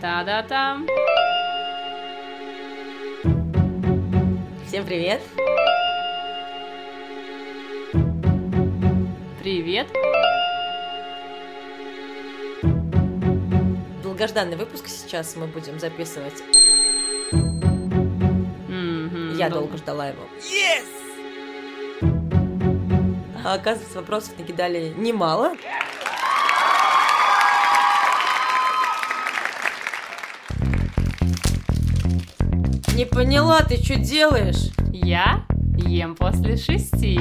Та-да-там! Всем привет! Привет! Долгожданный выпуск сейчас мы будем записывать. Мгм, Я дол- долго ждала его. А оказывается, вопросов накидали немало. Не поняла, ты что делаешь? Я ем после шести.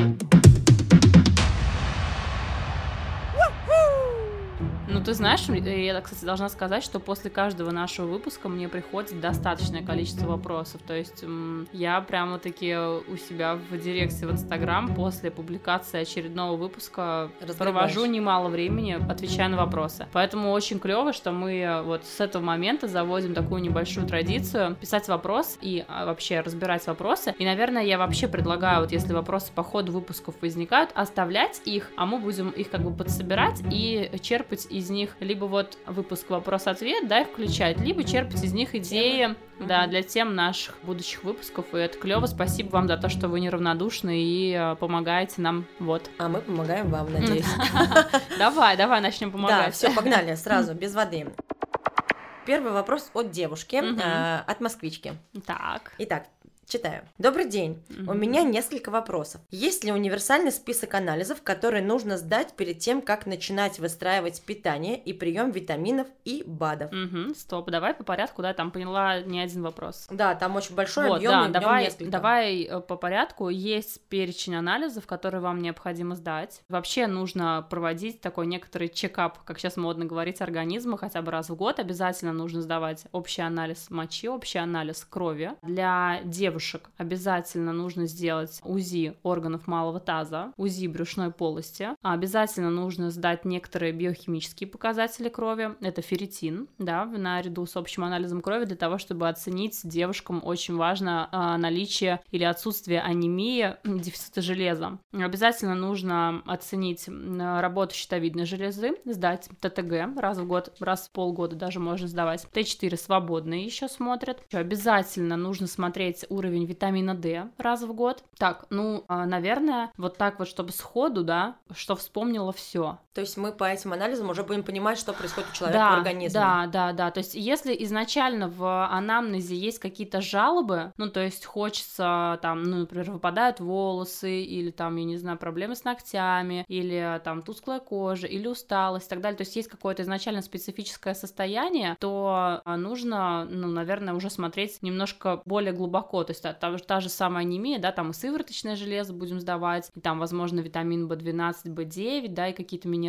Ну, ты знаешь, я, кстати, должна сказать, что после каждого нашего выпуска мне приходит достаточное количество вопросов. То есть я прямо-таки у себя в директе в Инстаграм после публикации очередного выпуска Разгребаешь. провожу немало времени, отвечая на вопросы. Поэтому очень клево, что мы э, вот с этого момента заводим такую небольшую традицию писать вопрос и а, вообще разбирать вопросы. И, наверное, я вообще предлагаю, вот если вопросы по ходу выпусков возникают, оставлять их, а мы будем их как бы подсобирать и черпать из них либо вот выпуск вопрос-ответ, да, и включать, либо черпать из них идеи, да, для тем наших будущих выпусков. И это клево. Спасибо вам за то, что вы неравнодушны и э, помогаете нам. Вот. А мы помогаем вам, надеюсь. Давай, давай начнем Да, помогать. все, погнали сразу, без воды. Первый вопрос от девушки, а, от москвички. Так. Итак, читаю. Добрый день. У Мгм. меня несколько вопросов. Есть ли универсальный список анализов, которые нужно сдать перед тем, как начинать выстраивать питание и прием витаминов и БАДов? Мгм, стоп, давай по порядку, да, там поняла не один вопрос. Да, там очень большой вот, объем, да, и давай, несколько. давай э, по порядку. Есть перечень анализов, которые вам необходимо сдать. Вообще нужно проводить такой некоторый чекап, как сейчас модно говорить, организма хотя бы раз в год. Обязательно нужно сдавать общий анализ мочи, общий анализ крови. Для девушек обязательно нужно сделать УЗИ органов малого таза, УЗИ брюшной полости. Обязательно нужно сдать некоторые биохимические показатели крови. Это ферритин, да, наряду с общим анализом крови для того, чтобы оценить девушкам очень важно а, наличие или отсутствие анемии, дефицита железа. Обязательно нужно оценить работу щитовидной железы, сдать ТТГ раз в год, раз в полгода даже можно сдавать. Т4 свободные еще смотрят. Ещё Обязательно нужно смотреть уровень витамина D раз в год. Так, ну, а, наверное, вот так вот, чтобы сходу, да, что вспомнила все. То есть мы по этим анализам уже будем понимать, что происходит у человека да, в организме. Да, да, да. То есть, если изначально в анамнезе есть какие-то жалобы, ну, то есть хочется там, ну, например, выпадают волосы, или там, я не знаю, проблемы с ногтями, или там тусклая кожа, или усталость и так далее. То есть, есть какое-то изначально специфическое состояние, то а, нужно, ну, наверное, уже смотреть немножко более глубоко. То есть, та, та, та же самая анемия, да, там и сывороточное железо будем сдавать, и там, возможно, витамин В12, В9, да, и какие-то минералы.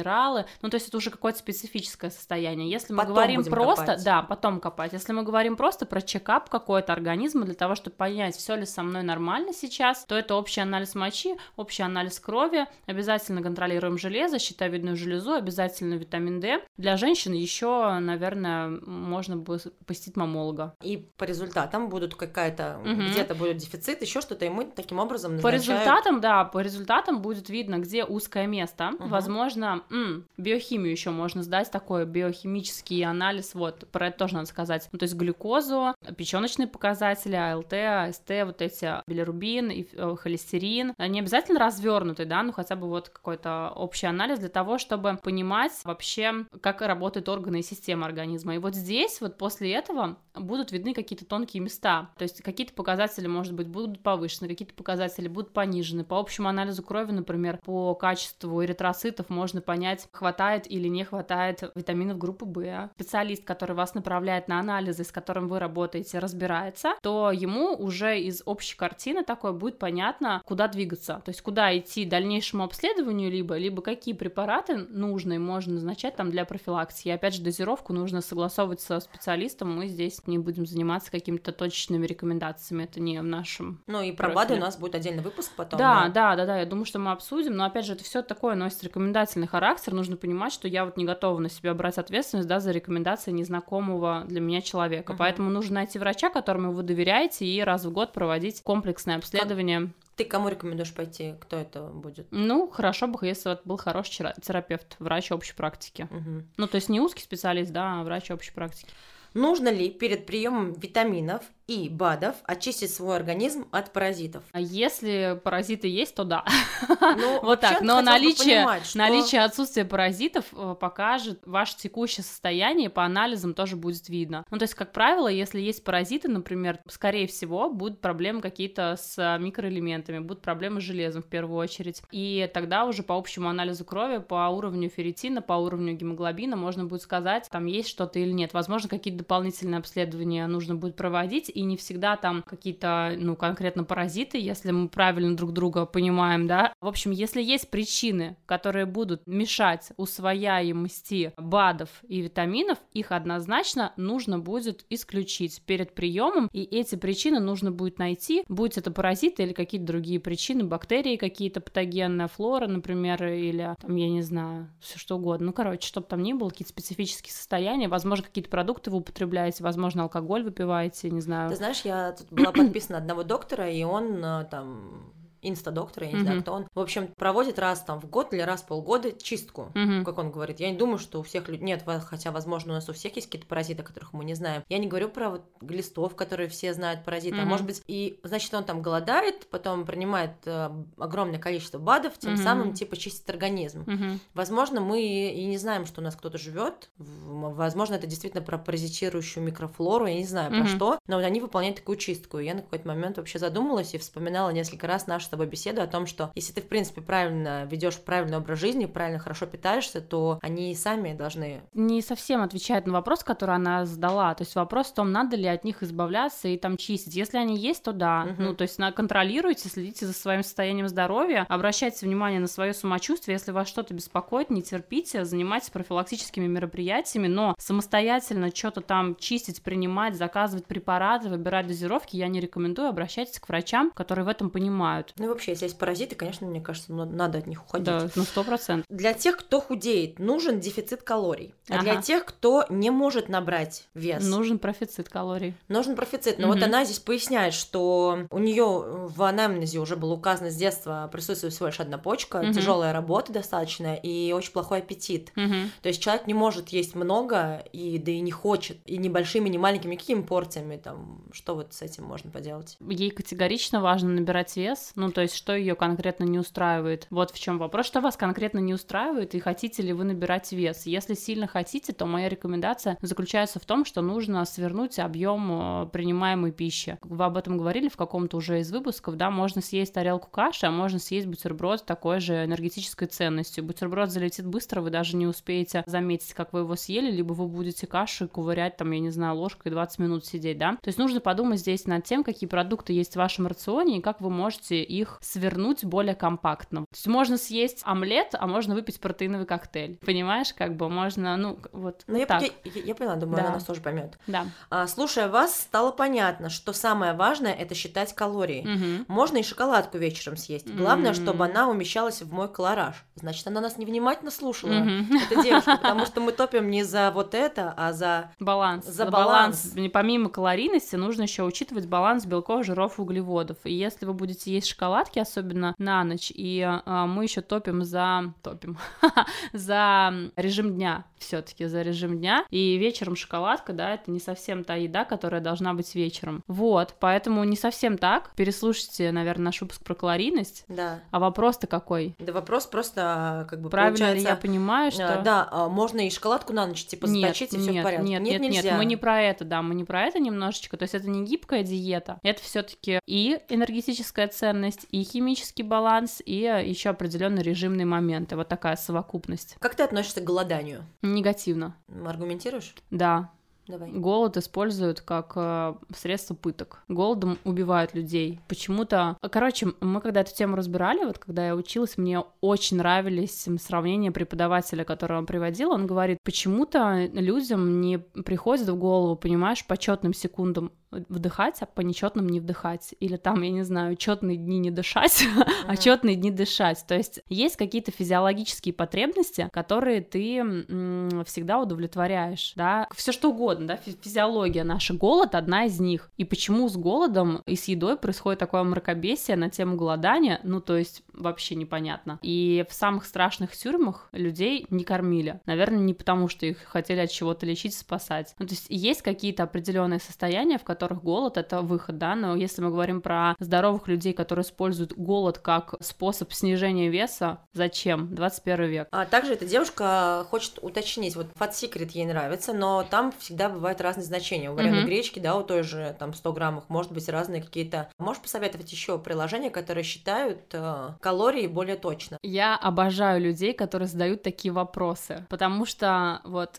Ну, то есть, это уже какое-то специфическое состояние. Если мы Потом говорим просто, копать. да, потом копать. Если мы говорим просто про чекап какой-то организма для того, чтобы понять, все ли со мной нормально сейчас, то это общий анализ мочи, общий анализ крови, обязательно контролируем железо, щитовидную железу, обязательно витамин D. Для женщин еще, наверное, можно бы посетить мамолога. И по результатам будут какая-то, Мгм. где-то будет дефицит, еще что-то, и мы таким образом По назначают- результатам, да, по результатам будет видно, где узкое место. Мгм. Возможно, м, биохимию еще можно сдать, такой биохимический анализ, вот, про это тоже надо сказать. Ну, то есть глюкозу, печеночные показатели, АЛТ, АСТ, вот эти билирубин, и, э, холестерин. Не обязательно развернутый, да, ну хотя бы вот какой-то общий анализ для того, чтобы понимать вообще, как работают органы и системы организма. И вот здесь, вот после этого будут видны какие-то тонкие места. То есть какие-то показатели, может быть, будут повышены, какие-то показатели будут понижены. По общему анализу крови, например, по качеству эритроцитов можно понять, хватает или не хватает витаминов группы В. Специалист, который вас направляет на анализы, с которым вы работаете, разбирается, то ему уже из общей картины такой будет понятно, куда двигаться. То есть куда идти дальнейшему обследованию либо, либо какие препараты нужно и можно назначать там для профилактики. И опять же, дозировку нужно согласовывать со специалистом. Мы здесь не будем заниматься какими-то точечными рекомендациями. Это не в нашем Ну и про профиле. БАДы у нас будет отдельный выпуск потом. да, да, да, да, я думаю, что мы обсудим, но опять же, это все такое носит рекомендательный характер. Нужно понимать, что я вот не готова на себя брать ответственность, да, за рекомендации незнакомого для меня человека. Мгм. Поэтому нужно найти врача, которому вы доверяете, и раз в год проводить комплексное обследование. Ты кому рекомендуешь пойти? Кто это будет? Ну, хорошо бы, если вот был хороший терапевт, врач общей практики. Мгм. Ну, то есть не узкий специалист, да, а врач общей практики. Нужно ли перед приемом витаминов и БАДов очистить свой организм от паразитов? А если паразиты есть, то да. Ну, Вот так. Но наличие, понимать, что- наличие отсутствия паразитов э, покажет ваше текущее состояние, по анализам тоже будет видно. Ну, то есть, как правило, если есть паразиты, например, скорее всего, будут проблемы какие-то с э, микроэлементами, будут проблемы с железом в первую очередь. И тогда уже по общему анализу крови, по уровню ферритина, по уровню гемоглобина можно будет сказать, там есть что-то или нет. Возможно, какие-то дополнительные обследования нужно будет проводить, и не всегда там какие-то, ну, конкретно паразиты, если мы правильно друг друга понимаем, да. В общем, если есть причины, которые будут мешать усвояемости БАДов и витаминов, их однозначно нужно будет исключить перед приемом, и эти причины нужно будет найти, будь это паразиты или какие-то другие причины, бактерии какие-то патогенные, флора, например, или там, я не знаю, все что угодно. Ну, короче, чтобы там ни было, какие-то специфические состояния, возможно, какие-то продукты вы употребляете, возможно, алкоголь выпиваете, не знаю. Ты знаешь, я тут была подписана на одного доктора, и он э, там инста-доктор, я не знаю, Мгм. кто он. В общем, проводит раз там в год или раз в полгода чистку. Мгм. Как он говорит, я не думаю, что у всех людей... Нет, хотя, возможно, у нас у всех есть какие-то паразиты, которых мы не знаем. Я не говорю про вот глистов, которые все знают паразиты, а Мгм. может быть, и, значит, он там голодает, потом принимает э, огромное количество БАДов, тем Мгм. самым, типа, чистит организм. Мгм. Возможно, мы и не знаем, что у нас кто-то живет. Возможно, это действительно про паразитирующую микрофлору, я не знаю про Мгм. что, но вот они выполняют такую чистку. И я на какой-то момент вообще задумалась и вспоминала несколько раз нашу с тобой беседу о том, что если ты, в принципе, правильно ведешь правильный образ жизни, правильно хорошо питаешься, то они и сами должны не совсем отвечает на вопрос, который она задала. То есть вопрос в том, надо ли от них избавляться и там чистить. Если они есть, то да. Мгм. Ну, то есть контролируйте, следите за своим состоянием здоровья, обращайте внимание на свое самочувствие. Если вас что-то беспокоит, не терпите, занимайтесь профилактическими мероприятиями, но самостоятельно что-то там чистить, принимать, заказывать препараты, выбирать дозировки я не рекомендую. Обращайтесь к врачам, которые в этом понимают. Ну и вообще, если есть паразиты, конечно, мне кажется, надо от них уходить. Да, ну сто процентов. Для тех, кто худеет, нужен дефицит калорий. А для Ага. тех, кто не может набрать вес, Нужен профицит калорий. Нужен профицит. Но вот Мгм. она здесь поясняет, что у нее в анамнезе уже было указано с детства присутствует всего лишь одна почка, Мгм. тяжелая работа достаточно и очень плохой аппетит. Мгм. То есть человек не может есть много и да и не хочет и ни большими, ни маленькими какими порциями там что вот с этим можно поделать? ей категорично важно набирать вес, ну то есть что ее конкретно не устраивает. Вот в чем вопрос, что вас конкретно не устраивает и хотите ли вы набирать вес. Если сильно хотите, то моя рекомендация заключается в том, что нужно свернуть объем э, принимаемой пищи. Вы об этом говорили в каком-то уже из выпусков, да, можно съесть тарелку каши, а можно съесть бутерброд такой же энергетической ценностью. Бутерброд залетит быстро, вы даже не успеете заметить, как вы его съели, либо вы будете кашу ковырять, там, я не знаю, ложкой 20 минут сидеть, да. То есть нужно подумать здесь над тем, какие продукты есть в вашем рационе и как вы можете их свернуть более компактно. То есть можно съесть омлет, а можно выпить протеиновый коктейль. Понимаешь, как бы можно, ну, вот, Ну, вот я, так. я, я- я поняла, думаю, Да. она нас тоже поймет. Да. А, слушая вас, стало понятно, что самое важное это считать калории. Мгм. Можно и шоколадку вечером съесть. Главное, М. чтобы она умещалась в мой колораж. Значит, она нас невнимательно слушала. Мгм. Эта девушка, потому что мы топим не за вот это, а за... Баланс. За баланс. Помимо калорийности, нужно еще учитывать баланс белков, жиров углеводов. И если вы будете есть шоколадки, особенно на ночь, и а, мы еще топим за... Топим. за режим дня все-таки за режим дня. И вечером шоколадка, да, это не совсем та еда, которая должна быть вечером. Вот, поэтому не совсем так. Переслушайте, наверное, наш выпуск про калорийность. Да. А вопрос-то какой? Да вопрос просто как бы Правильно ли получается... я понимаю, что... а, Да, а, можно и шоколадку на ночь, типа, Нет, заточить, и все нет, в порядке. Нет, нет, нет, нельзя. мы не про это, да, мы не про это немножечко. То есть это не гибкая диета, это все-таки и энергетическая ценность, и химический баланс, и еще определенные режимные моменты. Вот такая совокупность. Как ты относишься к голоданию? Негативно, Аргументируешь? да. Давай. Голод используют как э, средство пыток. Голодом убивают людей. Почему-то... Короче, мы когда эту тему разбирали, вот когда я училась, мне очень нравились сравнения преподавателя, которого он приводил. Он говорит, почему-то людям не приходит в голову, понимаешь, по четным секундам вдыхать, а по нечетным не вдыхать. Или там, я не знаю, четные дни не дышать, а Мгм. четные дни дышать. То есть есть какие-то физиологические потребности, которые ты м, всегда удовлетворяешь, да, все что угодно. угодно, да, физиология наша, голод одна из них. И почему с голодом и с едой происходит такое мракобесие на тему голодания, ну, то есть вообще непонятно. И в самых страшных тюрьмах людей не кормили. Наверное, не потому, что их хотели от чего-то лечить, спасать. Ну, то есть есть какие-то определенные состояния, в которых голод — это выход, да, но если мы говорим про здоровых людей, которые используют голод как способ снижения веса, зачем? 21 век. А также эта девушка хочет уточнить, вот Fat Secret ей нравится, но там всегда бывают разные значения. У вареной mm-hmm. гречки, да, у той же там 100 граммах может быть разные какие-то. Можешь посоветовать еще приложения, которые считают э, калории более точно? Я обожаю людей, которые задают такие вопросы, потому что вот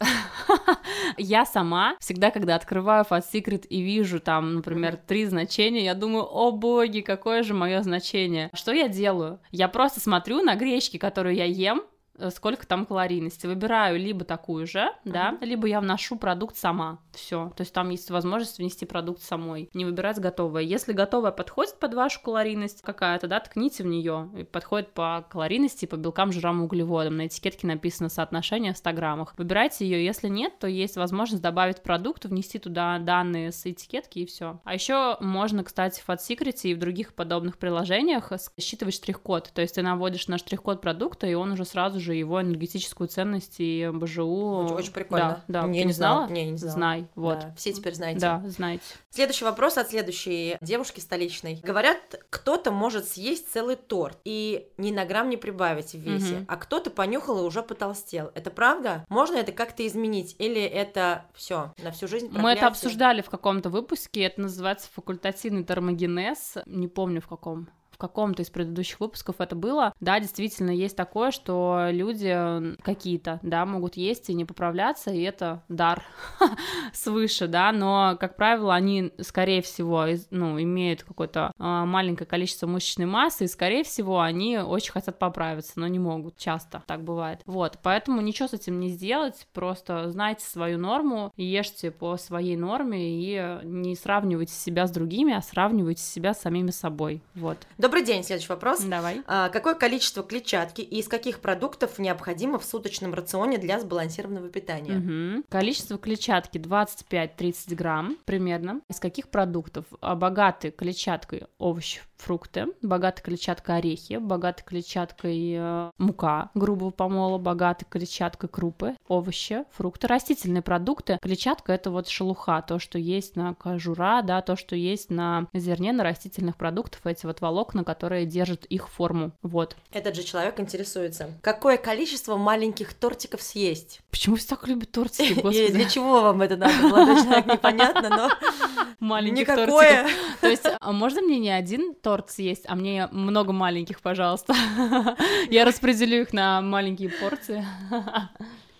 я сама всегда, когда открываю Fat Secret и вижу там, например, три значения, я думаю, о боги, какое же мое значение. Что я делаю? Я просто смотрю на гречки, которые я ем, сколько там калорийности. Выбираю либо такую же, uh-huh. да, либо я вношу продукт сама. Все. То есть там есть возможность внести продукт самой. Не выбирать готовое. Если готовое подходит под вашу калорийность какая-то, да, ткните в нее. И подходит по калорийности, по белкам, жирам, углеводам. На этикетке написано соотношение в 100 граммах. Выбирайте ее. Если нет, то есть возможность добавить продукт, внести туда данные с этикетки и все. А еще можно, кстати, в Fat Secret и в других подобных приложениях считывать штрих-код. То есть ты наводишь на штрих-код продукта, и он уже сразу же его энергетическую ценность и БЖУ. Очень, очень прикольно. Да, да. Не, Ты не знала? Не, не знала. Знай, вот. Да, все теперь знаете. Да, знаете. Следующий вопрос от следующей девушки столичной. Говорят, кто-то может съесть целый торт и ни на грамм не прибавить в весе, угу. а кто-то понюхал и уже потолстел. Это правда? Можно это как-то изменить? Или это все на всю жизнь проклятие? Мы это обсуждали в каком-то выпуске, это называется факультативный термогенез, не помню в каком каком-то из предыдущих выпусков это было, да, действительно есть такое, что люди какие-то, да, могут есть и не поправляться, и это дар свыше, да, но, как правило, они, скорее всего, ну, имеют какое-то э, маленькое количество мышечной массы, и, скорее всего, они очень хотят поправиться, но не могут, часто так бывает. Вот, поэтому ничего с этим не сделать, просто знайте свою норму, ешьте по своей норме и не сравнивайте себя с другими, а сравнивайте себя с самими собой, вот. Добрый день, следующий вопрос. Давай. А, какое количество клетчатки и из каких продуктов необходимо в суточном рационе для сбалансированного питания? Угу. Количество клетчатки 25-30 грамм примерно. Из каких продуктов? А, богаты клетчаткой овощи, фрукты, богаты клетчаткой орехи, богаты клетчаткой э, мука грубого помола, богаты клетчаткой крупы, овощи, фрукты, растительные продукты. Клетчатка это вот шелуха, то, что есть на кожура, да, то, что есть на зерне, на растительных продуктах, эти вот волокна которые держат их форму. Вот. Этот же человек интересуется. Какое количество маленьких тортиков съесть? Почему все так любят тортики, господи? И для чего вам это надо, молодой человек, непонятно, но... Маленьких тортиков. То есть, а можно мне не один торт съесть, а мне много маленьких, пожалуйста? Я распределю их на маленькие порции.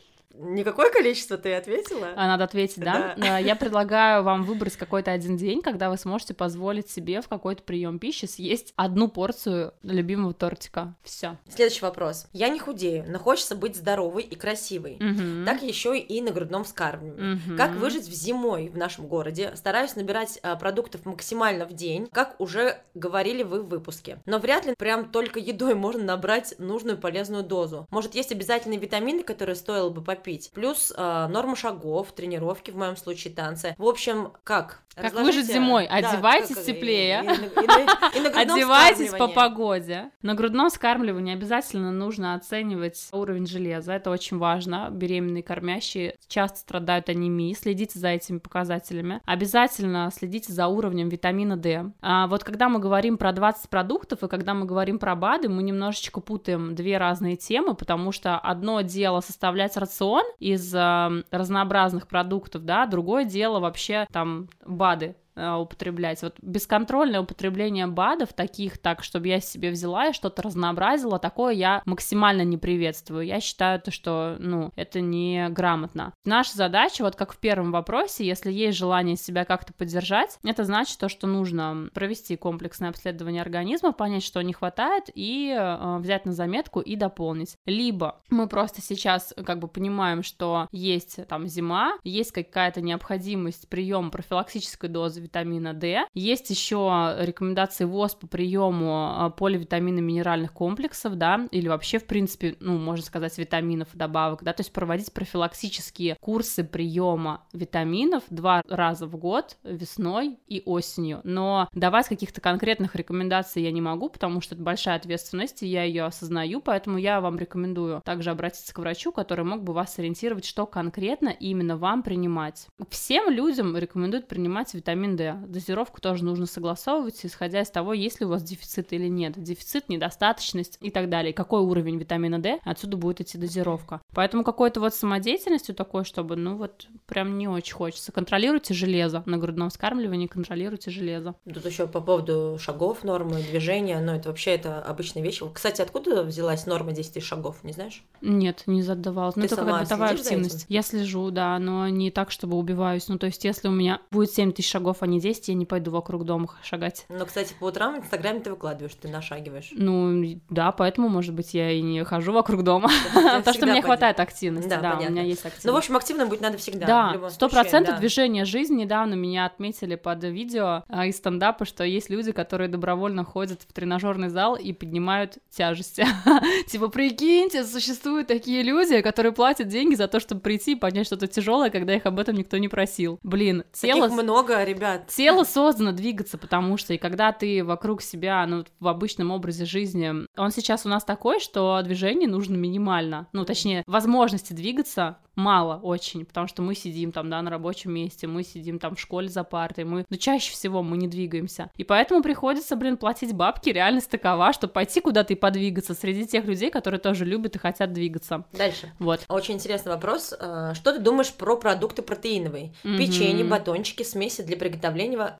Никакое количество ты ответила? А, надо ответить, да? да? Я предлагаю вам выбрать какой-то один день, когда вы сможете позволить себе в какой-то прием пищи съесть одну порцию любимого тортика. Все. Следующий вопрос. Я не худею, но хочется быть здоровой и красивой. Угу. Так еще и на грудном вскармливании. Угу. Как выжить в зимой в нашем городе? Стараюсь набирать а, продуктов максимально в день, как уже говорили вы в выпуске. Но вряд ли прям только едой можно набрать нужную полезную дозу. Может, есть обязательные витамины, которые стоило бы попить? Купить. Плюс э, норма шагов, тренировки, в моем случае танцы. В общем, как? Как выжить зимой? Одевайтесь да, теплее. Одевайтесь по погоде. На грудном скармливании обязательно нужно оценивать уровень железа. Это очень важно. Беременные кормящие часто страдают анемией. Следите за этими показателями. Обязательно следите за уровнем витамина D. А вот когда мы говорим про 20 продуктов и когда мы говорим про БАДы, мы немножечко путаем две разные темы, потому что одно дело составлять рацион из э, разнообразных продуктов, да, другое дело вообще там БАДы употреблять. Вот бесконтрольное употребление БАДов, таких так, чтобы я себе взяла и что-то разнообразила, такое я максимально не приветствую. Я считаю, то, что, ну, это не грамотно. Наша задача, вот как в первом вопросе, если есть желание себя как-то поддержать, это значит то, что нужно провести комплексное обследование организма, понять, что не хватает, и э, взять на заметку и дополнить. Либо мы просто сейчас как бы понимаем, что есть там зима, есть какая-то необходимость приема профилактической дозы витамина D. Есть еще рекомендации ВОЗ по приему а, поливитаминно-минеральных комплексов, да, или вообще, в принципе, ну, можно сказать, витаминов и добавок, да, то есть проводить профилактические курсы приема витаминов два раза в год, весной и осенью. Но давать каких-то конкретных рекомендаций я не могу, потому что это большая ответственность, и я ее осознаю, поэтому я вам рекомендую также обратиться к врачу, который мог бы вас сориентировать, что конкретно именно вам принимать. Всем людям рекомендуют принимать витамин D. Дозировку тоже нужно согласовывать, исходя из того, есть ли у вас дефицит или нет. Дефицит, недостаточность и так далее. Какой уровень витамина D, отсюда будет идти дозировка. Поэтому какой-то вот самодеятельностью такой, чтобы, ну вот, прям не очень хочется. Контролируйте железо на грудном вскармливании, контролируйте железо. Тут еще по поводу шагов, нормы, движения, но это вообще это обычная вещь. Кстати, откуда взялась норма 10 тысяч шагов, не знаешь? Нет, не задавалась. Ну, только бытовая активность. Я слежу, да, но не так, чтобы убиваюсь. Ну, то есть, если у меня будет 7 тысяч шагов, а не 10, я не пойду вокруг дома шагать. Но, кстати, по утрам в Инстаграме ты выкладываешь, ты нашагиваешь. Ну, да, поэтому, может быть, я и не хожу вокруг дома. Потому что мне хватает активности, да, у меня есть активность. Ну, в общем, активным быть надо всегда. Да, сто процентов движение жизни. Недавно меня отметили под видео а, из стендапа, что есть люди, которые добровольно ходят в тренажерный зал и поднимают тяжести. Типа, прикиньте, существуют такие люди, которые платят деньги за то, чтобы прийти и поднять что-то тяжелое, когда их об этом никто не просил. Блин, тело... Таких много, ребят. Тело создано двигаться, потому что и когда ты вокруг себя, ну, в обычном образе жизни, он сейчас у нас такой, что движение нужно минимально. Ну, точнее, возможности двигаться мало очень, потому что мы сидим там, да, на рабочем месте, мы сидим там в школе за партой, мы, ну, чаще всего мы не двигаемся. И поэтому приходится, блин, платить бабки, реальность такова, что пойти куда-то и подвигаться среди тех людей, которые тоже любят и хотят двигаться. Дальше. Вот. Очень интересный вопрос. А, что ты думаешь про продукты протеиновые? Mm-hmm. Печенье, батончики, смеси для приготовления,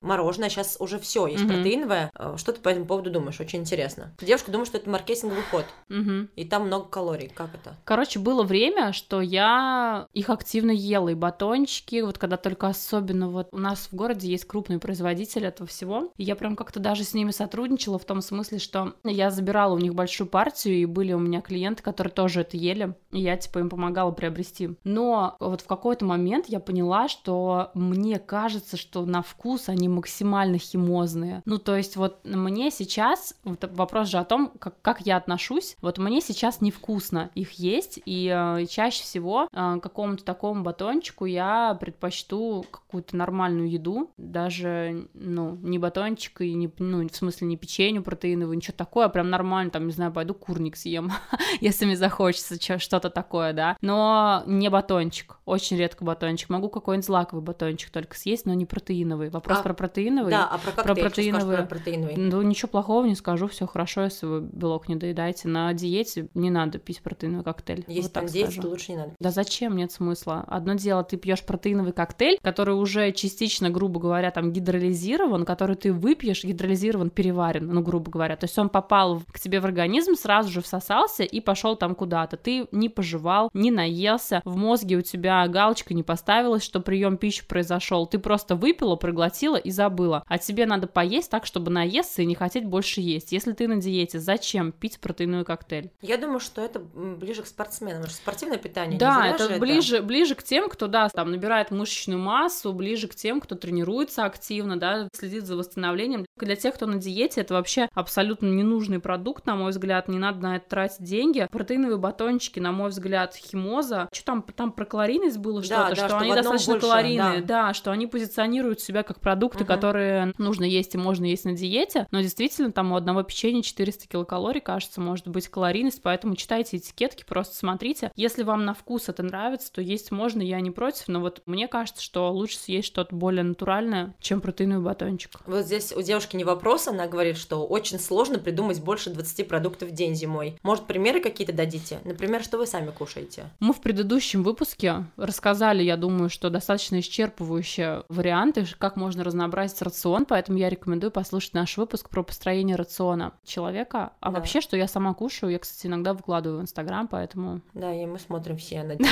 мороженое, сейчас уже все есть mm-hmm. протеиновое. А, что ты по этому поводу думаешь? Очень интересно. Девушка думает, что это маркетинговый ход, mm-hmm. и там много калорий. Как это? Короче, было время, что я их активно ела, и батончики, вот когда только особенно вот у нас в городе есть крупный производитель этого всего, и я прям как-то даже с ними сотрудничала в том смысле, что я забирала у них большую партию, и были у меня клиенты, которые тоже это ели, и я типа им помогала приобрести. Но вот в какой-то момент я поняла, что мне кажется, что на вкус они максимально химозные. Ну, то есть вот мне сейчас, вот вопрос же о том, как, как я отношусь, вот мне сейчас невкусно их есть, и э, чаще всего э, какому-то такому батончику я предпочту какую-то нормальную еду, даже, ну, не батончик и не, ну, в смысле не печенье протеиновое, ничего такое, а прям нормально, там, не знаю, пойду курник съем, если мне захочется что-то такое, да, но не батончик, очень редко батончик, могу какой-нибудь злаковый батончик только съесть, но не протеиновый. Вопрос а, про протеиновый. Да, а про, коктейль, про протеиновый. Про протеиновый. Ну, ничего плохого не скажу, все хорошо, если вы белок не доедаете. На диете не надо пить протеиновый коктейль. Если вот там диете, то лучше не надо. Да зачем? нет смысла. Одно дело, ты пьешь протеиновый коктейль, который уже частично, грубо говоря, там гидролизирован, который ты выпьешь, гидролизирован, переварен, ну, грубо говоря. То есть он попал к тебе в организм, сразу же всосался и пошел там куда-то. Ты не пожевал, не наелся, в мозге у тебя галочка не поставилась, что прием пищи произошел. Ты просто выпила, проглотила и забыла. А тебе надо поесть так, чтобы наесться и не хотеть больше есть. Если ты на диете, зачем пить протеиновый коктейль? Я думаю, что это ближе к спортсменам. Спортивное питание. Да, это ближе, ближе к тем, кто, да, там, набирает мышечную массу, ближе к тем, кто тренируется активно, да, следит за восстановлением. Для тех, кто на диете, это вообще абсолютно ненужный продукт, на мой взгляд, не надо на это тратить деньги. Протеиновые батончики, на мой взгляд, химоза. Что там, там про калорийность было что-то, да, что, что они достаточно больше, калорийные, да. да, что они позиционируют себя как продукты, угу. которые нужно есть и можно есть на диете, но действительно там у одного печенья 400 килокалорий, кажется, может быть калорийность, поэтому читайте этикетки, просто смотрите. Если вам на вкус это нравится, то есть можно, я не против, но вот мне кажется, что лучше съесть что-то более натуральное, чем протеиновый батончик. Вот здесь у девушки не вопрос, она говорит, что очень сложно придумать больше 20 продуктов в день зимой. Может, примеры какие-то дадите? Например, что вы сами кушаете? Мы в предыдущем выпуске рассказали, я думаю, что достаточно исчерпывающие варианты, как можно разнообразить рацион, поэтому я рекомендую послушать наш выпуск про построение рациона человека. А да. вообще, что я сама кушаю, я, кстати, иногда выкладываю в Инстаграм, поэтому... Да, и мы смотрим все, надеюсь.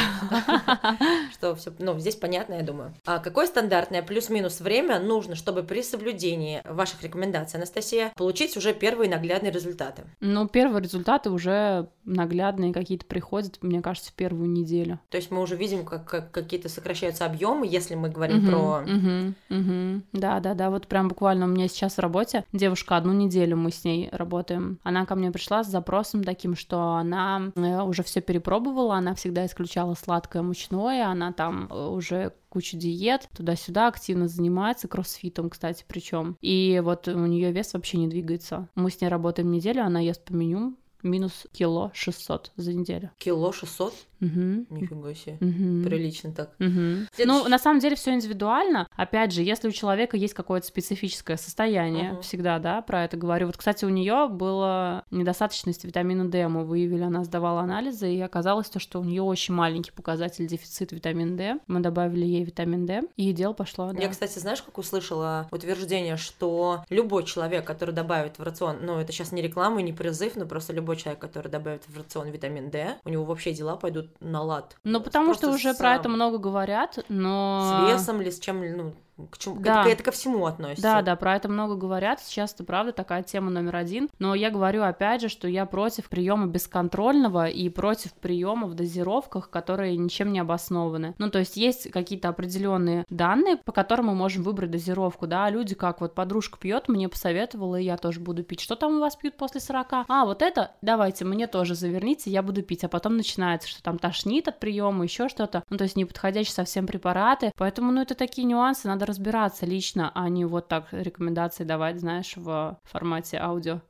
Что все, ну, здесь понятно, я думаю. А какое стандартное плюс-минус время нужно, чтобы при соблюдении ваших ваших рекомендаций, Анастасия, получить уже первые наглядные результаты? Ну, первые результаты уже наглядные какие-то приходят, мне кажется, в первую неделю. То есть мы уже видим, как, как какие-то сокращаются объемы, если мы говорим угу, про... Угу, угу. Да, да, да, вот прям буквально у меня сейчас в работе девушка, одну неделю мы с ней работаем. Она ко мне пришла с запросом таким, что она э, уже все перепробовала, она всегда исключала сладкое мучное, она там э, уже кучу диет, туда-сюда активно занимается, кроссфитом, кстати, причем. И вот у нее вес вообще не двигается. Мы с ней работаем неделю, она ест по меню, минус кило 600 за неделю. Кило 600? Угу. Нифига себе. Угу. Прилично так. Угу. Следующий... Ну, на самом деле все индивидуально. Опять же, если у человека есть какое-то специфическое состояние, угу. всегда, да, про это говорю. Вот, кстати, у нее была недостаточность витамина D. Мы выявили, она сдавала анализы, и оказалось то, что у нее очень маленький показатель дефицит витамина D. Мы добавили ей витамин D, и дело пошло, да. Я, кстати, знаешь, как услышала утверждение, что любой человек, который добавит в рацион, ну, это сейчас не реклама и не призыв, но просто любой человек, который добавит в рацион витамин D, у него вообще дела пойдут на лад. Ну, потому Просто что уже с... про это много говорят, но... С весом ли, с чем, ну, к чему, да. это, это ко всему относится. Да, да, про это много говорят. Сейчас это правда такая тема номер один. Но я говорю опять же, что я против приема бесконтрольного и против приема в дозировках, которые ничем не обоснованы. Ну, то есть есть какие-то определенные данные, по которым мы можем выбрать дозировку, да, люди как вот подружка пьет, мне посоветовала, и я тоже буду пить. Что там у вас пьют после 40? А, вот это, давайте, мне тоже заверните, я буду пить. А потом начинается, что там тошнит от приема, еще что-то. Ну, то есть неподходящие совсем препараты. Поэтому, ну, это такие нюансы, надо разбираться лично, а не вот так рекомендации давать, знаешь, в формате аудио.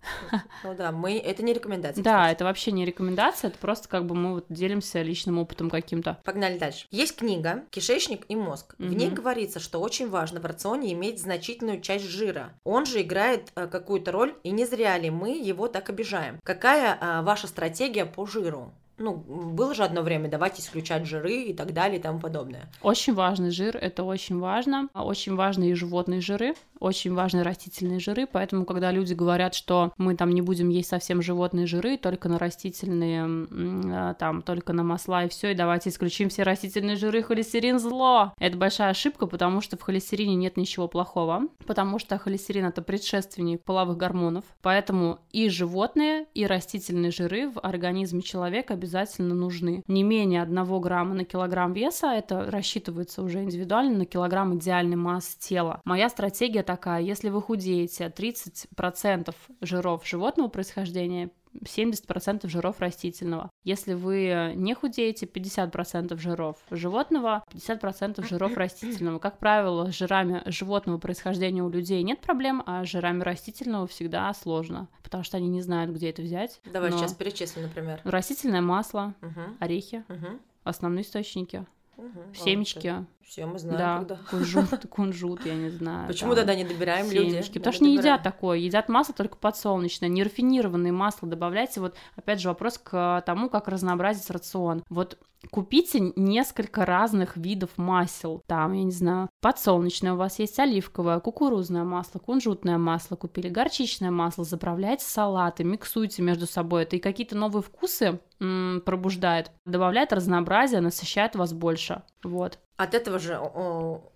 Ну да, мы это не рекомендация. Да, это вообще не рекомендация, это просто как бы мы вот делимся личным опытом каким-то. Погнали дальше. Есть книга «Кишечник и мозг». В ней говорится, что очень важно в рационе иметь значительную часть жира. Он же играет э, какую-то роль, и не зря ли мы его так обижаем. Какая э, ваша стратегия по жиру? Ну, было же одно время, давайте исключать жиры и так далее и тому подобное. Очень важный жир, это очень важно. Очень важны и животные жиры, очень важны растительные жиры, поэтому, когда люди говорят, что мы там не будем есть совсем животные жиры, только на растительные, а, там, только на масла и все, и давайте исключим все растительные жиры, холестерин зло. Это большая ошибка, потому что в холестерине нет ничего плохого, потому что холестерин это предшественник половых гормонов, поэтому и животные, и растительные жиры в организме человека обязательно обязательно нужны. Не менее 1 грамма на килограмм веса, это рассчитывается уже индивидуально на килограмм идеальной массы тела. Моя стратегия такая, если вы худеете 30% жиров животного происхождения, 70% жиров растительного. Если вы не худеете, 50% жиров животного, 50% жиров растительного. Как правило, с жирами животного происхождения у людей нет проблем, а с жирами растительного всегда сложно, потому что они не знают, где это взять. Давай Но... сейчас перечислим, например. Растительное масло, угу. орехи, угу. основные источники. Угу, семечки. Все мы знаем, да, когда. Кунжут, кунжут, я не знаю. Почему тогда не добираем семечки, люди? Потому что не едят такое, едят масло только подсолнечное, нерафинированное масло добавляйте. Вот опять же вопрос к тому, как разнообразить рацион. Вот Купите несколько разных видов масел. Там, я не знаю, подсолнечное у вас есть, оливковое, кукурузное масло, кунжутное масло купили, горчичное масло, заправляйте салаты, миксуйте между собой. Это и какие-то новые вкусы м- пробуждает, добавляет разнообразие, насыщает вас больше. Вот. От этого же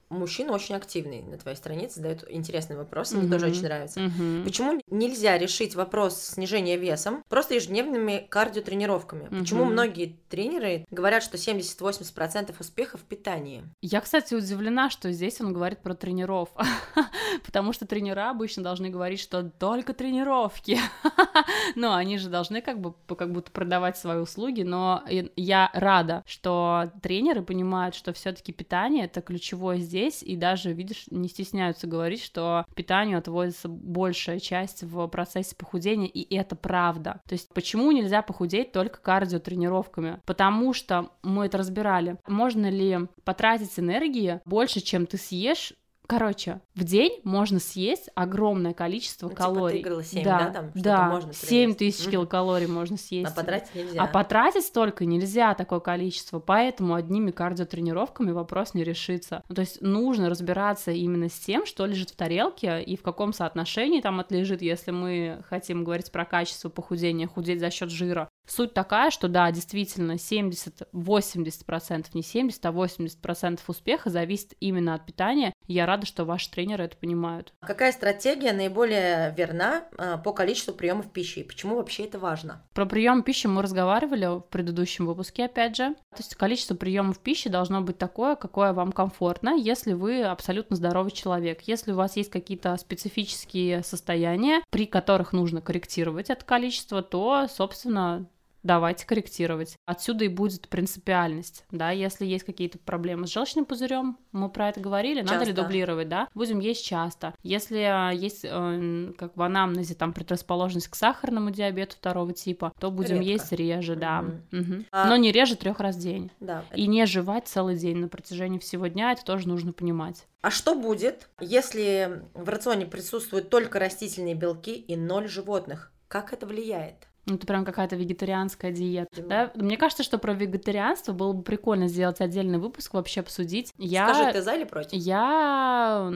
мужчина очень активный на твоей странице, задает интересные вопросы, мне тоже очень нравится. Почему нельзя решить вопрос снижения весом просто ежедневными кардиотренировками? Почему многие тренеры говорят, что 70-80% успеха в питании? Я, кстати, удивлена, что здесь он говорит про тренеров, потому что тренера обычно должны говорить, что только тренировки. но они же должны как бы как будто продавать свои услуги, но я рада, что тренеры понимают, что все-таки питание это ключевое здесь здесь, и даже, видишь, не стесняются говорить, что питанию отводится большая часть в процессе похудения, и это правда. То есть почему нельзя похудеть только кардиотренировками? Потому что мы это разбирали. Можно ли потратить энергии больше, чем ты съешь, Короче, в день можно съесть огромное количество ну, калорий. Типа ты 7, да, да, там да, можно 7 тысяч килокалорий можно съесть. А потратить нельзя. А потратить столько нельзя, такое количество, поэтому одними кардиотренировками вопрос не решится. Ну, то есть нужно разбираться именно с тем, что лежит в тарелке и в каком соотношении там отлежит, если мы хотим говорить про качество похудения, худеть за счет жира. Суть такая, что да, действительно 70-80%, не 70, а 80% успеха зависит именно от питания, Я рада, что ваши тренеры это понимают. Какая стратегия наиболее верна а, по количеству приемов пищи? И почему вообще это важно? Про прием пищи мы разговаривали в предыдущем выпуске, опять же. То есть количество приемов пищи должно быть такое, какое вам комфортно, если вы абсолютно здоровый человек. Если у вас есть какие-то специфические состояния, при которых нужно корректировать это количество, то, собственно, давайте корректировать. Отсюда и будет принципиальность, да, если есть какие-то проблемы с желчным пузырем, мы про это говорили, часто. надо ли дублировать, да, будем есть часто. Если а, есть, э, как в анамнезе, там, предрасположенность к сахарному диабету второго типа, то будем Редко. есть реже, да, mm-hmm. угу. а... но не реже трех раз в день. Да. И не жевать целый день на протяжении всего дня, это тоже нужно понимать. А что будет, если в рационе присутствуют только растительные белки и ноль животных? Как это влияет? Ну, это прям какая-то вегетарианская диета, да? Мне кажется, что про вегетарианство было бы прикольно сделать отдельный выпуск, вообще обсудить. Я... Скажи, ты за или против? Я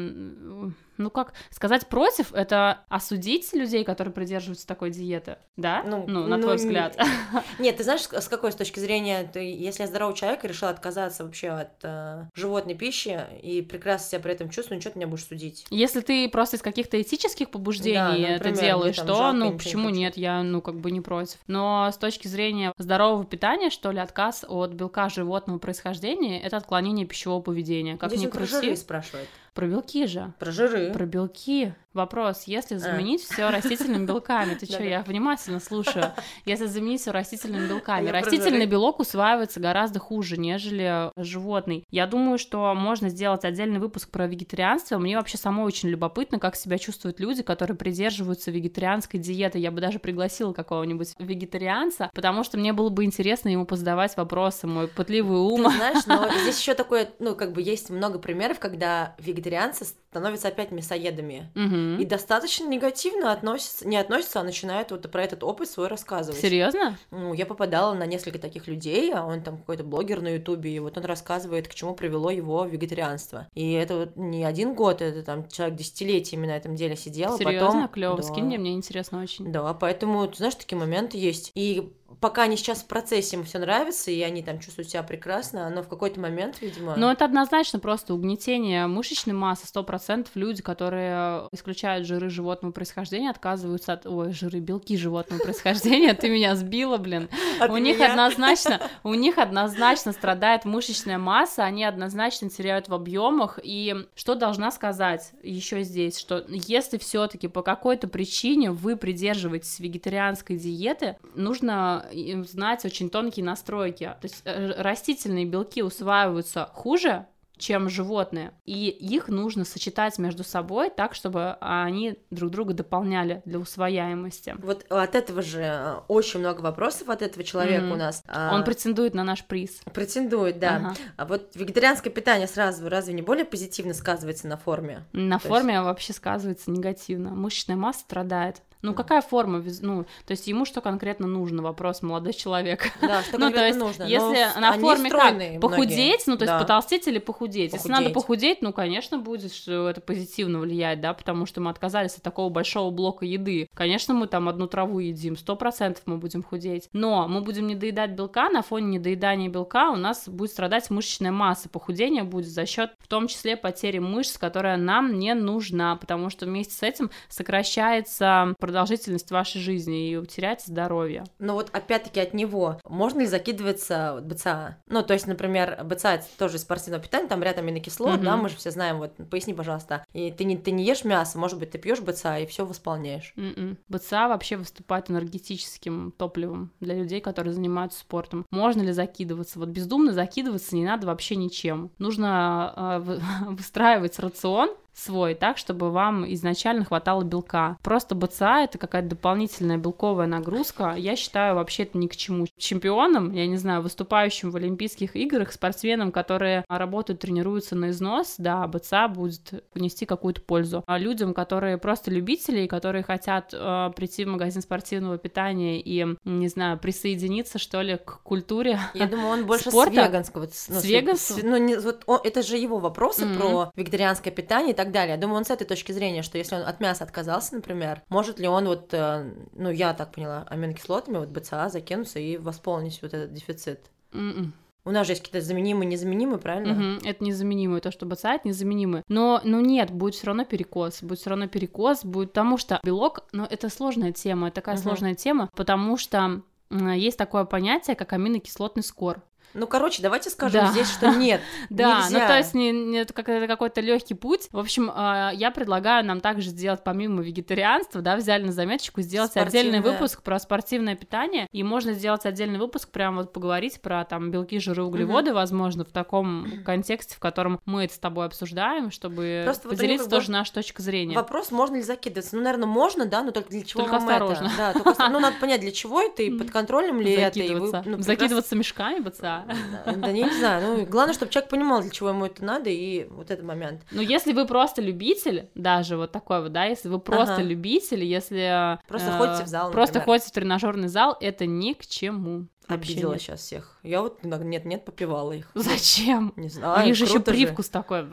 ну как сказать против, это осудить людей, которые придерживаются такой диеты, да? Ну, ну на ну, твой взгляд. Нет, ты знаешь, с какой с точки зрения, ты, если я здоровый человек и решил отказаться вообще от э, животной пищи и прекрасно себя при этом чувствую, ничего ты меня будешь судить. Если ты просто из каких-то этических побуждений да, например, это делаешь, то, жалко, ну, почему не нет, я, ну, как бы не против. Но с точки зрения здорового питания, что ли, отказ от белка животного происхождения, это отклонение пищевого поведения. Как Здесь ни крути. спрашивает. Про белки же. Про жиры. Про белки. Вопрос, если а. заменить а. все растительными белками, ты что, я внимательно слушаю. Если заменить все растительными белками, растительный белок усваивается гораздо хуже, нежели животный. Я думаю, что можно сделать отдельный выпуск про вегетарианство. Мне вообще самой очень любопытно, как себя чувствуют люди, которые придерживаются вегетарианской диеты. Я бы даже пригласила какого-нибудь вегетарианца, потому что мне было бы интересно ему позадавать вопросы, мой пытливый ум. Ты знаешь, но здесь еще такое, ну, как бы есть много примеров, когда вегетарианцы становятся опять мясоедами. Угу. И достаточно негативно относятся, не относятся, а начинают вот про этот опыт свой рассказывать. Серьезно? Ну, я попадала на несколько таких людей, а он там какой-то блогер на Ютубе, и вот он рассказывает, к чему привело его вегетарианство. И это вот не один год, это там человек десятилетиями на этом деле сидел. А Серьезно? Потом... Клево, да. скинь мне, мне интересно очень. Да, поэтому, ты знаешь, такие моменты есть. И пока они сейчас в процессе, им все нравится, и они там чувствуют себя прекрасно, но в какой-то момент, видимо... Ну, это однозначно просто угнетение мышечной массы, сто процентов люди, которые исключают жиры животного происхождения, отказываются от... Ой, жиры, белки животного происхождения, ты меня сбила, блин. У них однозначно, у них однозначно страдает мышечная масса, они однозначно теряют в объемах, и что должна сказать еще здесь, что если все таки по какой-то причине вы придерживаетесь вегетарианской диеты, нужно знать очень тонкие настройки. То есть э, растительные белки усваиваются хуже, чем животные. И их нужно сочетать между собой так, чтобы они друг друга дополняли для усвояемости. Вот от этого же э, очень много вопросов от этого человека mm-hmm. у нас. А, Он претендует на наш приз. Претендует, да. Ага. А вот вегетарианское питание сразу разве не более позитивно сказывается на форме? На То форме есть... вообще сказывается негативно. Мышечная масса страдает. Ну, какая форма? Ну, то есть ему что конкретно нужно? Вопрос молодой человек. Да, что ну, то есть, нужно. Если на форме как? Похудеть, ну, то есть да. потолстеть или похудеть? похудеть? Если надо похудеть, ну, конечно, будет, что это позитивно влияет, да, потому что мы отказались от такого большого блока еды. Конечно, мы там одну траву едим, сто процентов мы будем худеть. Но мы будем не доедать белка, на фоне недоедания белка у нас будет страдать мышечная масса. Похудение будет за счет, в том числе, потери мышц, которая нам не нужна, потому что вместе с этим сокращается продолжительность вашей жизни и терять здоровье. Но вот опять-таки от него можно ли закидываться БЦА? Ну, то есть, например, БЦА это тоже спортивное питание, там ряд аминокислот, mm-hmm. да, мы же все знаем, вот, поясни, пожалуйста. И ты не, ты не ешь мясо, может быть, ты пьешь БЦА и все восполняешь. Mm-mm. БЦА вообще выступает энергетическим топливом для людей, которые занимаются спортом. Можно ли закидываться? Вот бездумно закидываться не надо вообще ничем. Нужно э, выстраивать рацион, свой, так, чтобы вам изначально хватало белка. Просто БЦА это какая-то дополнительная белковая нагрузка. Я считаю, вообще это ни к чему. Чемпионам, я не знаю, выступающим в Олимпийских играх, спортсменам, которые работают, тренируются на износ, да, БЦА будет нести какую-то пользу. А людям, которые просто любители, которые хотят э, прийти в магазин спортивного питания и, не знаю, присоединиться, что ли, к культуре Я думаю, он больше спорта. с веганского. Ну, с веганского? Ну, не, вот, он, это же его вопросы mm-hmm. про вегетарианское питание и так так далее. Я думаю, он с этой точки зрения, что если он от мяса отказался, например, может ли он вот, э, ну, я так поняла, аминокислотами, вот БЦА закинуться и восполнить вот этот дефицит? Mm-mm. М-м. У нас же есть какие-то заменимые, незаменимые, правильно? Угу, это незаменимые, то, что БЦА, это незаменимые. Но, ну нет, будет все равно перекос, будет все равно перекос, будет потому что белок, но это сложная тема, такая угу. сложная тема, потому что есть такое понятие, как аминокислотный скор. Ну, короче, давайте скажем да. здесь, что нет. Да, нельзя. ну то есть не, не, это какой-то легкий путь. В общем, э, я предлагаю нам также сделать помимо вегетарианства, да, взяли на заметочку, сделать отдельный выпуск про спортивное питание. И можно сделать отдельный выпуск, прям вот поговорить про там белки, жиры, углеводы, угу. возможно, в таком контексте, в котором мы это с тобой обсуждаем, чтобы Просто поделиться вот тоже нашей точкой зрения. Вопрос, можно ли закидываться? Ну, наверное, можно, да, но только для чего только осторожно. это? Да, только, ну, надо понять, для чего это и под контролем ли это. И вы, ну, Закидываться мешками, БЦА. Да, да не, знаю. Ну, главное, чтобы человек понимал, для чего ему это надо, и вот этот момент. Ну, если вы просто любитель, даже вот такой вот, да, если вы просто ага. любитель, если... Просто э, ходите в зал, Просто например. ходите в тренажерный зал, это ни к чему. Обидела нет. сейчас всех. Я вот нет-нет попивала их. Зачем? Не знаю. У них же еще привкус же. такой.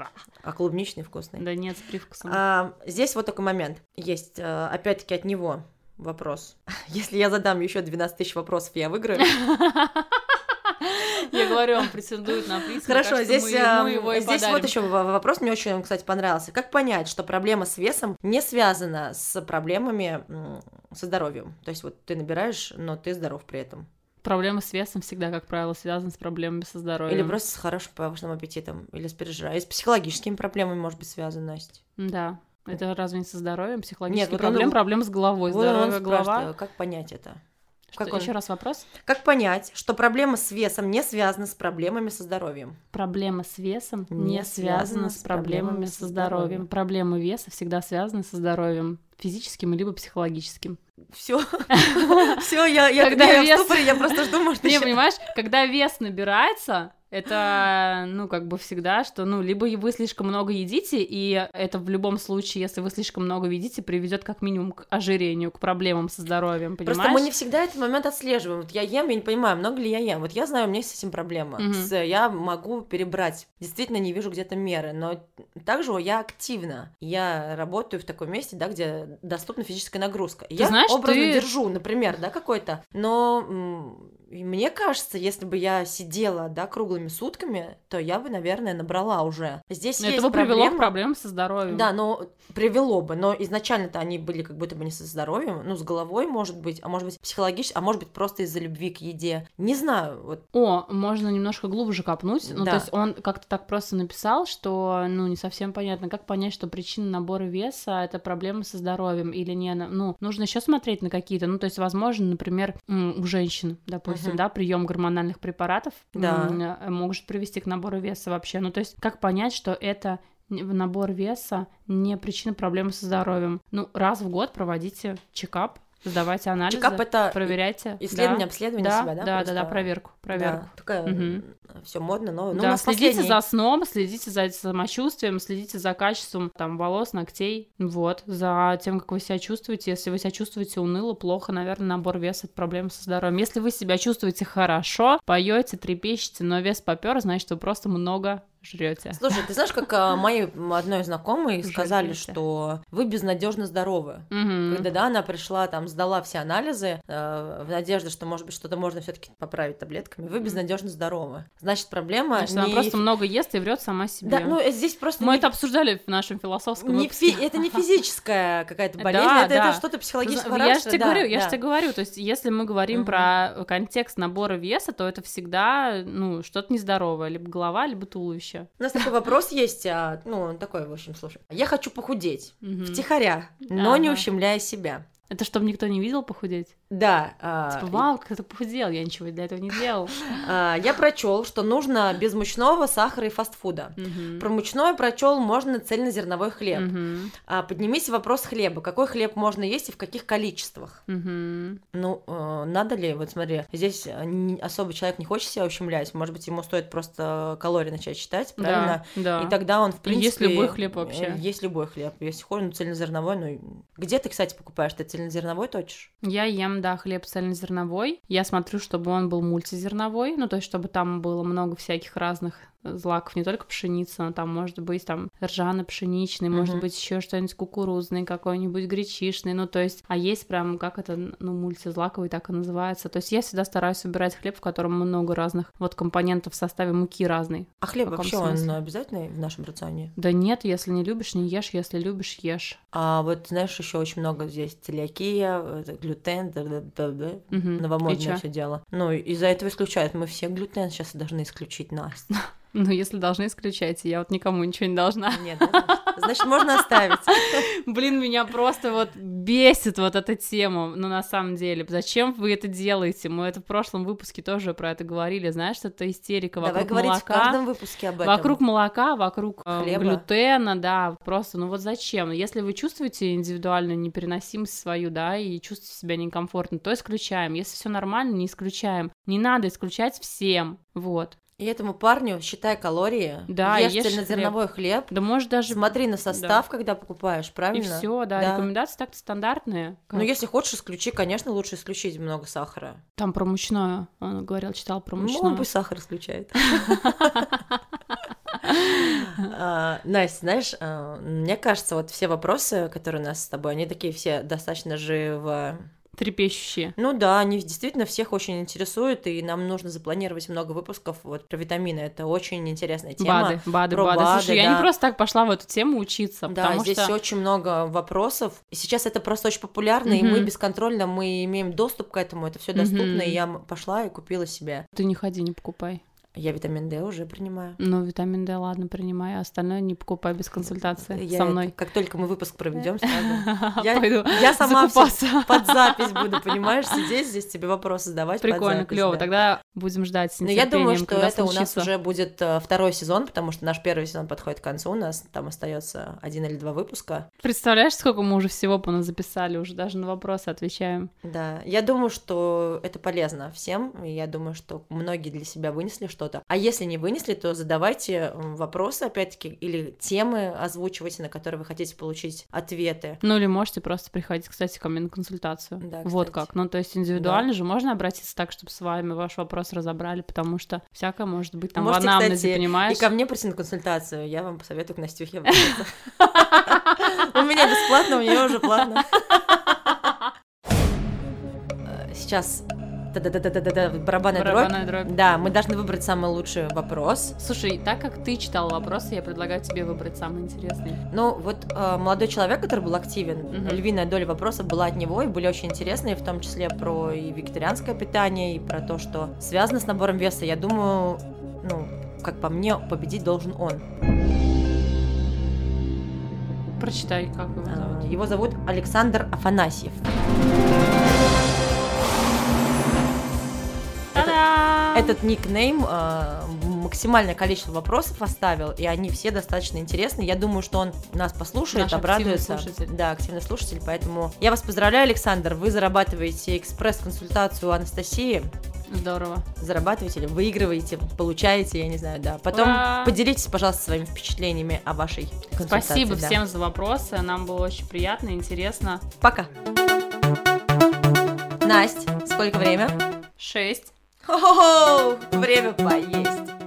А клубничный вкусный. Да нет, с привкусом. А, здесь вот такой момент есть, э, опять-таки от него вопрос. Если я задам еще 12 тысяч вопросов, я выиграю. Я говорю, он претендует на приз. Хорошо, здесь, мы, его здесь вот еще вопрос мне очень, кстати, понравился. Как понять, что проблема с весом не связана с проблемами со здоровьем? То есть вот ты набираешь, но ты здоров при этом. Проблемы с весом всегда, как правило, связаны с проблемами со здоровьем. Или просто с хорошим повышенным аппетитом, или с пережиранием. С психологическими проблемами может быть связано, Настя. Да. Это разве не со здоровьем? Психологические Нет, проблемы, вот проблемы с головой. Вот Здоровая голова. Как понять это? Как он... Еще раз вопрос. Как понять, что проблема с весом не связана с проблемами со здоровьем? Проблема с весом не, не связана с проблемами со здоровьем. Проблемы веса всегда связаны со здоровьем физическим либо психологическим. Все, все, я, я, когда я, вес... в ступоре, я просто жду, может, Не, понимаешь, когда вес набирается, это, ну, как бы всегда, что, ну, либо вы слишком много едите, и это в любом случае, если вы слишком много едите, приведет как минимум к ожирению, к проблемам со здоровьем, понимаешь? Просто мы не всегда этот момент отслеживаем. Вот я ем, я не понимаю, много ли я ем. Вот я знаю, у меня есть с этим проблема. Угу. С, я могу перебрать. Действительно, не вижу где-то меры, но также я активна. Я работаю в таком месте, да, где доступна физическая нагрузка. Ты я знаешь, образно ты... держу, например, да, какой-то, но и мне кажется, если бы я сидела, да, круглыми сутками, то я бы, наверное, набрала уже. Здесь но есть это бы проблема... привело к проблемам со здоровьем. Да, но привело бы, но изначально-то они были как будто бы не со здоровьем, ну, с головой, может быть, а может быть, психологически, а может быть, просто из-за любви к еде. Не знаю, вот. О, можно немножко глубже копнуть. Ну, да. то есть он как-то так просто написал, что, ну, не совсем понятно, как понять, что причина набора веса — это проблемы со здоровьем или не. Ну, нужно еще смотреть на какие-то, ну, то есть, возможно, например, у женщин, допустим, допустим, да, прием гормональных препаратов да. может привести к набору веса вообще. Ну, то есть, как понять, что это набор веса не причина проблемы со здоровьем? Ну, раз в год проводите чекап, сдавайте анализы, Чекап это проверяйте. Исследование, да. обследование да, себя, да? Да, да, да, проверку, проверку. Да, такая угу. все модно, но ну, да, следите последний... за сном, следите за самочувствием, следите за качеством там волос, ногтей, вот, за тем, как вы себя чувствуете. Если вы себя чувствуете уныло, плохо, наверное, набор веса это проблема со здоровьем. Если вы себя чувствуете хорошо, поете, трепещете, но вес попер, значит, вы просто много жрете. Слушай, ты знаешь, как а, моей одной знакомой сказали, что вы безнадежно здоровы. Угу. Когда да, она пришла, там, сдала все анализы э, в надежде, что, может быть, что-то можно все-таки поправить таблетками, вы безнадежно здоровы. Значит, проблема. Значит, не... она просто много ест и врет сама себе. Да, ну здесь просто. Мы не... это обсуждали в нашем философском не фи... Это не физическая какая-то болезнь, да, это, да. это что-то психологическое. Я же тебе да, говорю, я же тебе говорю, то есть, если мы говорим угу. про контекст набора веса, то это всегда, ну, что-то нездоровое, либо голова, либо туловище вообще. У нас такой вопрос есть, а, ну, такой, в общем, слушай. Я хочу похудеть, втихаря, но не ущемляя себя. Это чтобы никто не видел похудеть? Да. А, типа, вау, как это похудел, я ничего для этого не делал. А, я прочел, что нужно без мучного, сахара и фастфуда. Угу. Про мучное прочел можно цельнозерновой хлеб. Угу. А, поднимись вопрос хлеба. Какой хлеб можно есть и в каких количествах? Угу. Ну, э, надо ли, вот смотри, здесь особо человек не хочет себя ущемлять, может быть, ему стоит просто калории начать считать, правильно? Да, да. И тогда он, в принципе... Есть любой хлеб вообще. Есть любой хлеб. Если хочешь, ну, цельнозерновой, ну... Где ты, кстати, покупаешь? Ты цельнозерновой точишь? Я ем, да, хлеб цельнозерновой. Я смотрю, чтобы он был мультизерновой, ну, то есть, чтобы там было много всяких разных злаков не только пшеница, но там может быть там ржано-пшеничный, угу. может быть еще что-нибудь кукурузный, какой-нибудь гречишный, ну то есть, а есть прям, как это, ну, мультизлаковый так и называется. То есть я всегда стараюсь выбирать хлеб, в котором много разных вот компонентов в составе муки разной. А хлеб вообще смысле? он обязательный в нашем рационе? Да нет, если не любишь, не ешь, если любишь, ешь. А вот знаешь, еще очень много здесь целиакия, глютен, да, да, да, да, угу. новомодное все дело. Ну, из-за этого исключают. Мы все глютен сейчас должны исключить нас. Ну, если должны, исключайте. Я вот никому ничего не должна. Нет, значит, можно оставить. Блин, меня просто вот бесит вот эта тема. Ну, на самом деле, зачем вы это делаете? Мы это в прошлом выпуске тоже про это говорили. Знаешь, что это истерика вокруг Давай говорить молока. в каждом выпуске об этом. Вокруг молока, вокруг э, Хлеба. глютена, да. Просто, ну вот зачем? Если вы чувствуете индивидуальную непереносимость свою, да, и чувствуете себя некомфортно, то исключаем. Если все нормально, не исключаем. Не надо исключать всем. Вот. И этому парню считай калории, да, ешь, ешь цельнозерновой хлеб. хлеб. Да можешь даже смотри на состав, да. когда покупаешь, правильно? И все, да, да. Рекомендации так-то стандартные. Как? Ну если хочешь исключи, конечно, лучше исключить много сахара. Там про мучное, он говорил, читал про мучное. Ну он пусть сахар исключает. А, Настя, знаешь, а, мне кажется, вот все вопросы, которые у нас с тобой, они такие все достаточно живо трепещущие. Ну да, они действительно всех очень интересуют, и нам нужно запланировать много выпусков вот про витамины. Это очень интересная тема. Бады, бады, про бады. бады. Слушай, да. я не просто так пошла в эту тему учиться. Да, здесь что... очень много вопросов. И сейчас это просто очень популярно, mm-hmm. и мы бесконтрольно, мы имеем доступ к этому, это все доступно, mm-hmm. и я пошла и купила себе. Ты не ходи, не покупай. Я витамин D уже принимаю. Ну, витамин D, ладно, принимаю, а остальное не покупай без консультации я со мной. Как, как только мы выпуск проведем, сразу. Я, Пойду я сама под запись буду, понимаешь, сидеть здесь, тебе вопросы задавать. Прикольно, клево. Да. Тогда будем ждать с Но я думаю, что это случится. у нас уже будет э, второй сезон, потому что наш первый сезон подходит к концу, у нас там остается один или два выпуска. Представляешь, сколько мы уже всего по нас записали, уже даже на вопросы отвечаем. Да, я думаю, что это полезно всем, и я думаю, что многие для себя вынесли что что-то. А если не вынесли, то задавайте вопросы, опять-таки, или темы озвучивайте, на которые вы хотите получить ответы. Ну или можете просто приходить, кстати, ко мне на консультацию. Да, вот как. Ну то есть индивидуально да. же можно обратиться так, чтобы с вами ваш вопрос разобрали, потому что всякое может быть там можете, в анамнезе, кстати, понимаешь? И ко мне прийти на консультацию, я вам посоветую к Настюхе У меня бесплатно, у нее уже платно. Сейчас барабанная, барабанная дробь. дробь. Да, мы должны выбрать самый лучший вопрос. Слушай, так как ты читал вопросы, я предлагаю тебе выбрать самый интересный. Ну, вот э, молодой человек, который был активен, угу. львиная доля вопросов была от него, и были очень интересные, в том числе про и вегетарианское питание, и про то, что связано с набором веса. Я думаю, ну, как по мне, победить должен он. Прочитай, как его а, зовут. Его зовут Александр Афанасьев. Этот никнейм э, максимальное количество вопросов оставил, и они все достаточно интересны. Я думаю, что он нас послушает, Наш обрадуется. Слушатель. Да, активный слушатель. Поэтому я вас поздравляю, Александр. Вы зарабатываете экспресс-консультацию Анастасии. Здорово. Зарабатываете выигрываете, получаете, я не знаю, да. Потом Ура! поделитесь, пожалуйста, своими впечатлениями о вашей консультации. Спасибо да. всем за вопросы. Нам было очень приятно, интересно. Пока. Настя, сколько время? Шесть. О, время поесть.